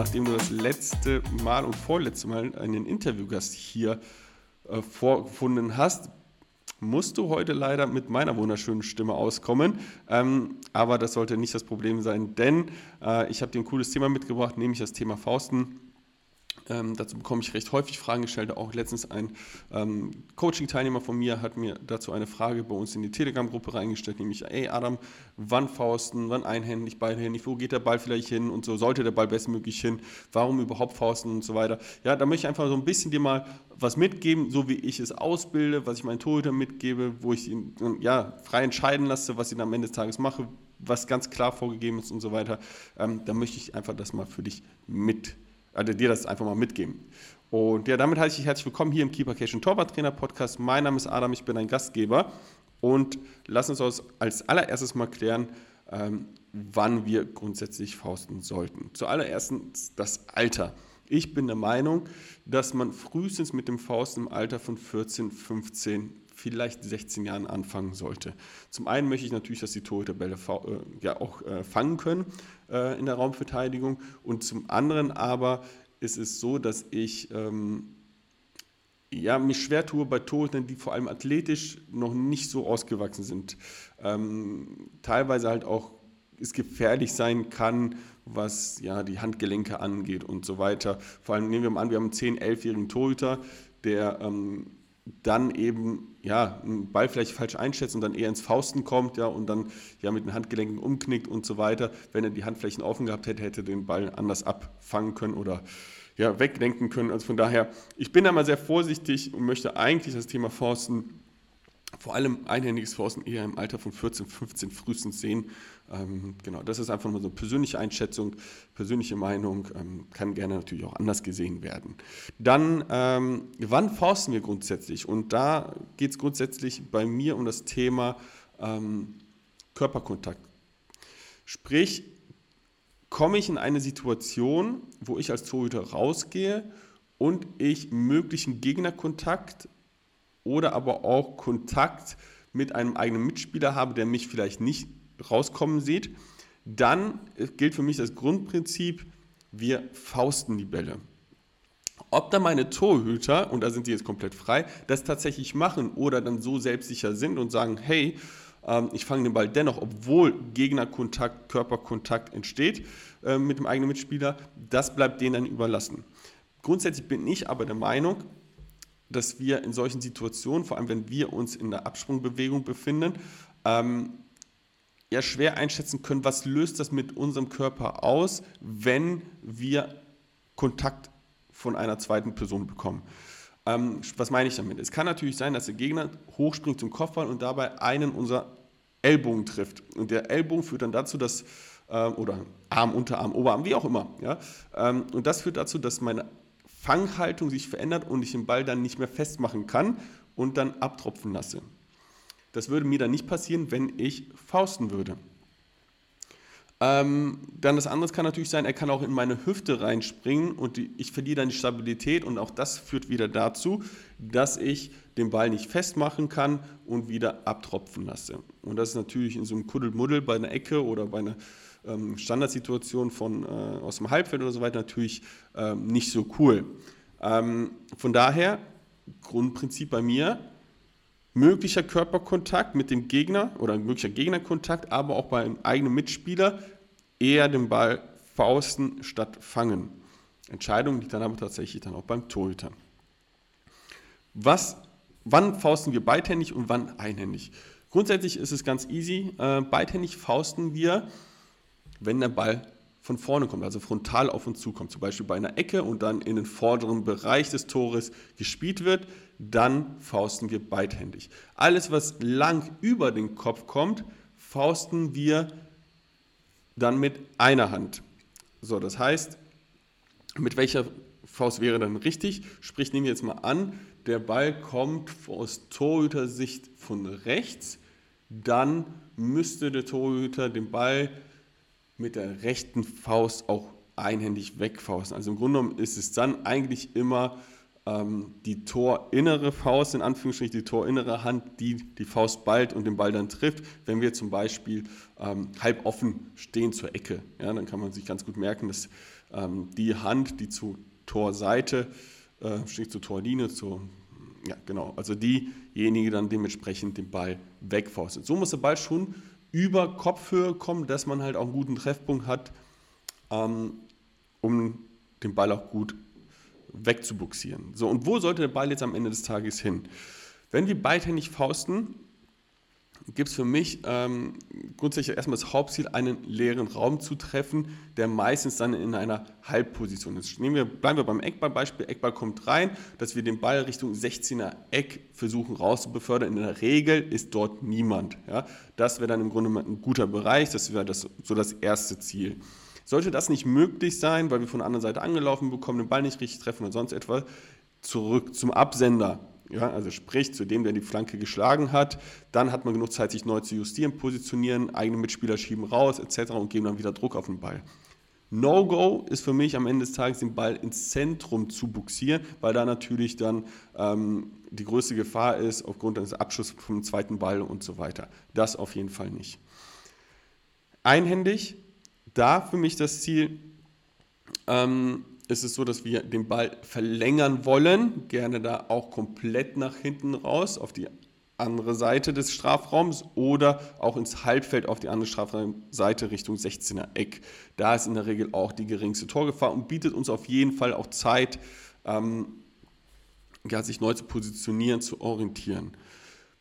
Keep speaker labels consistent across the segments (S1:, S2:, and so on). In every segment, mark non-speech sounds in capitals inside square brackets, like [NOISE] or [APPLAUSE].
S1: nachdem du das letzte Mal und vorletzte Mal einen Interviewgast hier äh, vorgefunden hast, musst du heute leider mit meiner wunderschönen Stimme auskommen. Ähm, aber das sollte nicht das Problem sein, denn äh, ich habe dir ein cooles Thema mitgebracht, nämlich das Thema Fausten. Ähm, dazu bekomme ich recht häufig Fragen gestellt. Auch letztens ein ähm, Coaching-Teilnehmer von mir hat mir dazu eine Frage bei uns in die Telegram-Gruppe reingestellt, nämlich, ey Adam, wann Fausten, wann einhändig, beidhändig, wo geht der Ball vielleicht hin und so, sollte der Ball bestmöglich hin, warum überhaupt Fausten und so weiter. Ja, da möchte ich einfach so ein bisschen dir mal was mitgeben, so wie ich es ausbilde, was ich meinen Torhüter mitgebe, wo ich ihn ja, frei entscheiden lasse, was ich am Ende des Tages mache, was ganz klar vorgegeben ist und so weiter. Ähm, da möchte ich einfach das mal für dich mitgeben also dir das einfach mal mitgeben. Und ja, damit heiße ich herzlich willkommen hier im Keeper Cation Torwart Trainer Podcast. Mein Name ist Adam, ich bin ein Gastgeber und lass uns als allererstes mal klären, ähm, wann wir grundsätzlich fausten sollten. Zuallererst das Alter. Ich bin der Meinung, dass man frühestens mit dem Faust im Alter von 14, 15, vielleicht 16 Jahren anfangen sollte. Zum einen möchte ich natürlich, dass die Torhüter Bälle äh, ja auch äh, fangen können äh, in der Raumverteidigung und zum anderen aber ist es so, dass ich ähm, ja, mich schwer tue bei Torhütern, die vor allem athletisch noch nicht so ausgewachsen sind. Ähm, teilweise halt auch es gefährlich sein kann, was ja, die Handgelenke angeht und so weiter. Vor allem nehmen wir mal an, wir haben einen 10-, 11-jährigen Torhüter, der ähm, dann eben ja, einen Ball vielleicht falsch einschätzt und dann eher ins Fausten kommt ja, und dann ja mit den Handgelenken umknickt und so weiter. Wenn er die Handflächen offen gehabt hätte, hätte er den Ball anders abfangen können oder ja, weglenken können. Also von daher, ich bin da mal sehr vorsichtig und möchte eigentlich das Thema Fausten vor allem einhändiges Forsten eher im Alter von 14, 15 frühestens sehen. Ähm, genau, das ist einfach mal so eine persönliche Einschätzung, persönliche Meinung, ähm, kann gerne natürlich auch anders gesehen werden. Dann, ähm, wann forsten wir grundsätzlich? Und da geht es grundsätzlich bei mir um das Thema ähm, Körperkontakt. Sprich, komme ich in eine Situation, wo ich als Torhüter rausgehe und ich möglichen Gegnerkontakt oder aber auch Kontakt mit einem eigenen Mitspieler habe, der mich vielleicht nicht rauskommen sieht, dann gilt für mich das Grundprinzip, wir fausten die Bälle. Ob da meine Torhüter, und da sind sie jetzt komplett frei, das tatsächlich machen oder dann so selbstsicher sind und sagen, hey, ähm, ich fange den Ball dennoch, obwohl Gegnerkontakt, Körperkontakt entsteht äh, mit dem eigenen Mitspieler, das bleibt denen dann überlassen. Grundsätzlich bin ich aber der Meinung, dass wir in solchen Situationen, vor allem wenn wir uns in der Absprungbewegung befinden, ähm, ja schwer einschätzen können, was löst das mit unserem Körper aus, wenn wir Kontakt von einer zweiten Person bekommen. Ähm, was meine ich damit? Es kann natürlich sein, dass der Gegner hochspringt zum Kopfball und dabei einen unserer Ellbogen trifft. Und der Ellbogen führt dann dazu, dass, äh, oder Arm, Unterarm, Oberarm, wie auch immer. Ja? Ähm, und das führt dazu, dass meine Fanghaltung sich verändert und ich den Ball dann nicht mehr festmachen kann und dann abtropfen lasse. Das würde mir dann nicht passieren, wenn ich fausten würde. Ähm, dann das andere kann natürlich sein, er kann auch in meine Hüfte reinspringen und die, ich verliere dann die Stabilität und auch das führt wieder dazu, dass ich den Ball nicht festmachen kann und wieder abtropfen lasse. Und das ist natürlich in so einem Kuddelmuddel bei einer Ecke oder bei einer ähm, Standardsituation von, äh, aus dem Halbfeld oder so weiter natürlich ähm, nicht so cool. Ähm, von daher, Grundprinzip bei mir, möglicher Körperkontakt mit dem Gegner oder möglicher Gegnerkontakt, aber auch beim eigenen Mitspieler eher den Ball fausten statt fangen. Entscheidung liegt dann aber tatsächlich dann auch beim Torhüter. Was, wann fausten wir beidhändig und wann einhändig? Grundsätzlich ist es ganz easy. Äh, beidhändig fausten wir wenn der Ball von vorne kommt, also frontal auf uns zukommt, zum Beispiel bei einer Ecke und dann in den vorderen Bereich des Tores gespielt wird, dann fausten wir beidhändig. Alles, was lang über den Kopf kommt, fausten wir dann mit einer Hand. So, das heißt, mit welcher Faust wäre dann richtig? Sprich, nehmen wir jetzt mal an, der Ball kommt aus Torhüter-Sicht von rechts, dann müsste der Torhüter den Ball mit der rechten Faust auch einhändig wegfausten. Also im Grunde genommen ist es dann eigentlich immer ähm, die torinnere Faust, in Anführungsstrichen die torinnere Hand, die die Faust ballt und den Ball dann trifft. Wenn wir zum Beispiel ähm, halb offen stehen zur Ecke, ja, dann kann man sich ganz gut merken, dass ähm, die Hand, die zur Torseite, äh, steht zur Torlinie, zur, ja genau, also diejenige dann dementsprechend den Ball wegfaustet. So muss der Ball schon über Kopfhöhe kommen, dass man halt auch einen guten Treffpunkt hat, ähm, um den Ball auch gut wegzubuxieren. So, und wo sollte der Ball jetzt am Ende des Tages hin? Wenn wir beidhändig fausten, gibt es für mich ähm, grundsätzlich erstmal das Hauptziel, einen leeren Raum zu treffen, der meistens dann in einer Halbposition ist. Nehmen wir, bleiben wir beim Eckballbeispiel. Eckball kommt rein, dass wir den Ball Richtung 16er Eck versuchen rauszubefördern. In der Regel ist dort niemand. Ja? Das wäre dann im Grunde ein guter Bereich, das wäre das, so das erste Ziel. Sollte das nicht möglich sein, weil wir von der anderen Seite angelaufen bekommen, den Ball nicht richtig treffen oder sonst etwas, zurück zum Absender ja, also sprich zu dem, der die Flanke geschlagen hat. Dann hat man genug Zeit, sich neu zu justieren, positionieren, eigene Mitspieler schieben raus etc. und geben dann wieder Druck auf den Ball. No-Go ist für mich am Ende des Tages, den Ball ins Zentrum zu buxieren, weil da natürlich dann ähm, die größte Gefahr ist, aufgrund des Abschusses vom zweiten Ball und so weiter. Das auf jeden Fall nicht. Einhändig, da für mich das Ziel, ähm, ist es so, dass wir den Ball verlängern wollen, gerne da auch komplett nach hinten raus auf die andere Seite des Strafraums oder auch ins Halbfeld auf die andere Strafraumseite Richtung 16er Eck. Da ist in der Regel auch die geringste Torgefahr und bietet uns auf jeden Fall auch Zeit, ähm, ja, sich neu zu positionieren, zu orientieren.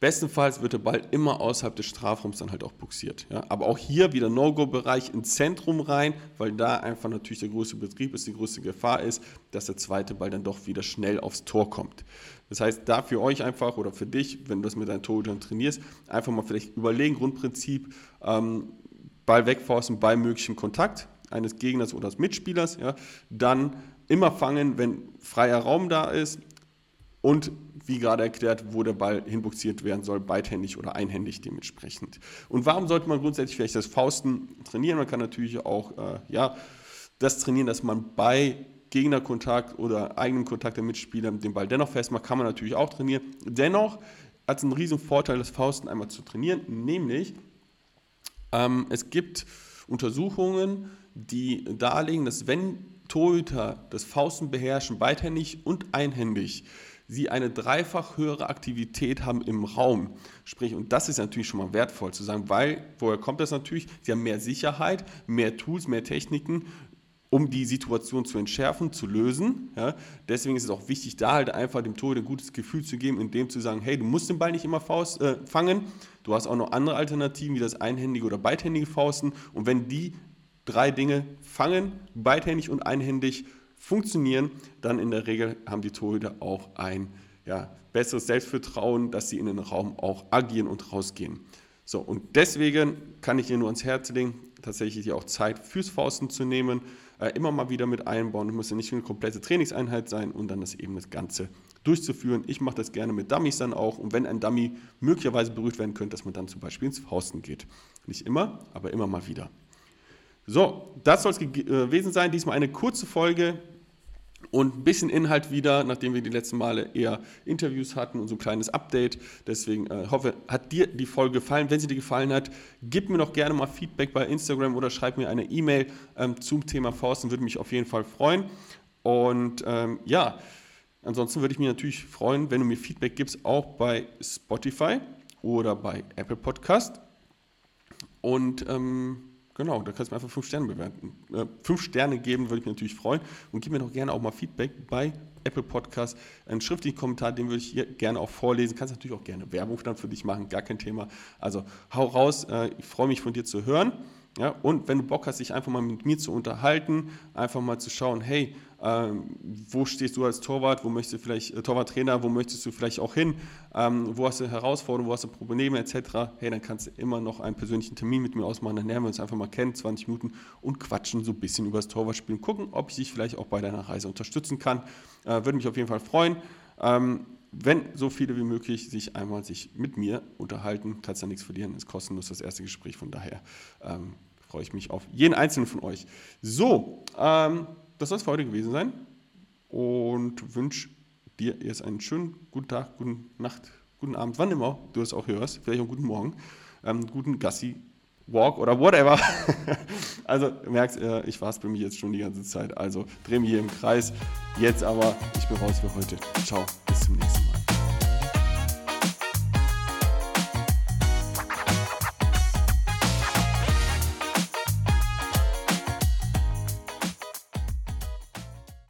S1: Bestenfalls wird der Ball immer außerhalb des Strafraums dann halt auch buxiert. Ja. Aber auch hier wieder No-Go-Bereich ins Zentrum rein, weil da einfach natürlich der größte Betrieb ist, die größte Gefahr ist, dass der zweite Ball dann doch wieder schnell aufs Tor kommt. Das heißt, da für euch einfach oder für dich, wenn du das mit deinen Torhütern trainierst, einfach mal vielleicht überlegen, Grundprinzip, ähm, Ball wegforsten bei möglichem Kontakt eines Gegners oder des Mitspielers, ja, dann immer fangen, wenn freier Raum da ist und wie gerade erklärt, wo der Ball hinbuxiert werden soll, beidhändig oder einhändig dementsprechend. Und warum sollte man grundsätzlich vielleicht das Fausten trainieren? Man kann natürlich auch äh, ja, das trainieren, dass man bei Gegnerkontakt oder eigenem Kontakt der Mitspieler den Ball dennoch festmacht, kann man natürlich auch trainieren. Dennoch hat es einen riesen Vorteil, das Fausten einmal zu trainieren, nämlich ähm, es gibt Untersuchungen, die darlegen, dass wenn Torhüter das Fausten beherrschen, beidhändig und einhändig, sie eine dreifach höhere Aktivität haben im Raum. Sprich, und das ist natürlich schon mal wertvoll zu sagen, weil, woher kommt das natürlich? Sie haben mehr Sicherheit, mehr Tools, mehr Techniken, um die Situation zu entschärfen, zu lösen. Ja. Deswegen ist es auch wichtig, da halt einfach dem Torhüter ein gutes Gefühl zu geben, indem zu sagen, hey, du musst den Ball nicht immer Faust, äh, fangen, du hast auch noch andere Alternativen, wie das einhändige oder beidhändige Fausten. Und wenn die drei Dinge fangen, beidhändig und einhändig, funktionieren, dann in der Regel haben die Torhüter auch ein ja, besseres Selbstvertrauen, dass sie in den Raum auch agieren und rausgehen. So, und deswegen kann ich Ihnen nur ans Herz legen, tatsächlich auch Zeit fürs Fausten zu nehmen, äh, immer mal wieder mit einbauen. Es muss ja nicht eine komplette Trainingseinheit sein und dann das eben das Ganze durchzuführen. Ich mache das gerne mit Dummies dann auch und wenn ein Dummy möglicherweise berührt werden könnte, dass man dann zum Beispiel ins Fausten geht. Nicht immer, aber immer mal wieder. So, das soll es äh, gewesen sein. Diesmal eine kurze Folge und ein bisschen Inhalt wieder, nachdem wir die letzten Male eher Interviews hatten und so ein kleines Update. Deswegen äh, hoffe, hat dir die Folge gefallen. Wenn sie dir gefallen hat, gib mir doch gerne mal Feedback bei Instagram oder schreib mir eine E-Mail ähm, zum Thema Forsten, würde mich auf jeden Fall freuen. Und ähm, ja, ansonsten würde ich mich natürlich freuen, wenn du mir Feedback gibst, auch bei Spotify oder bei Apple Podcast. Und ähm, Genau, da kannst du mir einfach fünf Sterne bewerten. Äh, fünf Sterne geben würde ich mich natürlich freuen. Und gib mir doch gerne auch mal Feedback bei Apple Podcast. Einen schriftlichen Kommentar, den würde ich hier gerne auch vorlesen. Kannst natürlich auch gerne Werbung dann für dich machen, gar kein Thema. Also hau raus, äh, ich freue mich von dir zu hören. Ja, und wenn du Bock hast, dich einfach mal mit mir zu unterhalten, einfach mal zu schauen, hey, ähm, wo stehst du als Torwart, wo möchtest du vielleicht, äh, Torwarttrainer, wo möchtest du vielleicht auch hin, ähm, wo hast du Herausforderungen, wo hast du Probleme etc., hey, dann kannst du immer noch einen persönlichen Termin mit mir ausmachen, dann lernen wir uns einfach mal kennen, 20 Minuten und quatschen so ein bisschen über das Torwartspiel und gucken, ob ich dich vielleicht auch bei deiner Reise unterstützen kann. Äh, würde mich auf jeden Fall freuen. Ähm, wenn so viele wie möglich sich einmal sich mit mir unterhalten, kannst du ja nichts verlieren, ist kostenlos das erste Gespräch, von daher ähm, freue ich mich auf jeden einzelnen von euch. So, ähm, das soll es für heute gewesen sein und wünsche dir jetzt einen schönen guten Tag, guten Nacht, guten Abend, wann immer du es auch hörst, vielleicht auch guten Morgen, ähm, guten Gassi Walk oder whatever. [LAUGHS] also merkst, äh, ich war es bei mir jetzt schon die ganze Zeit. Also dreh mich hier im Kreis. Jetzt aber, ich bin raus für heute. Ciao, bis zum nächsten Mal.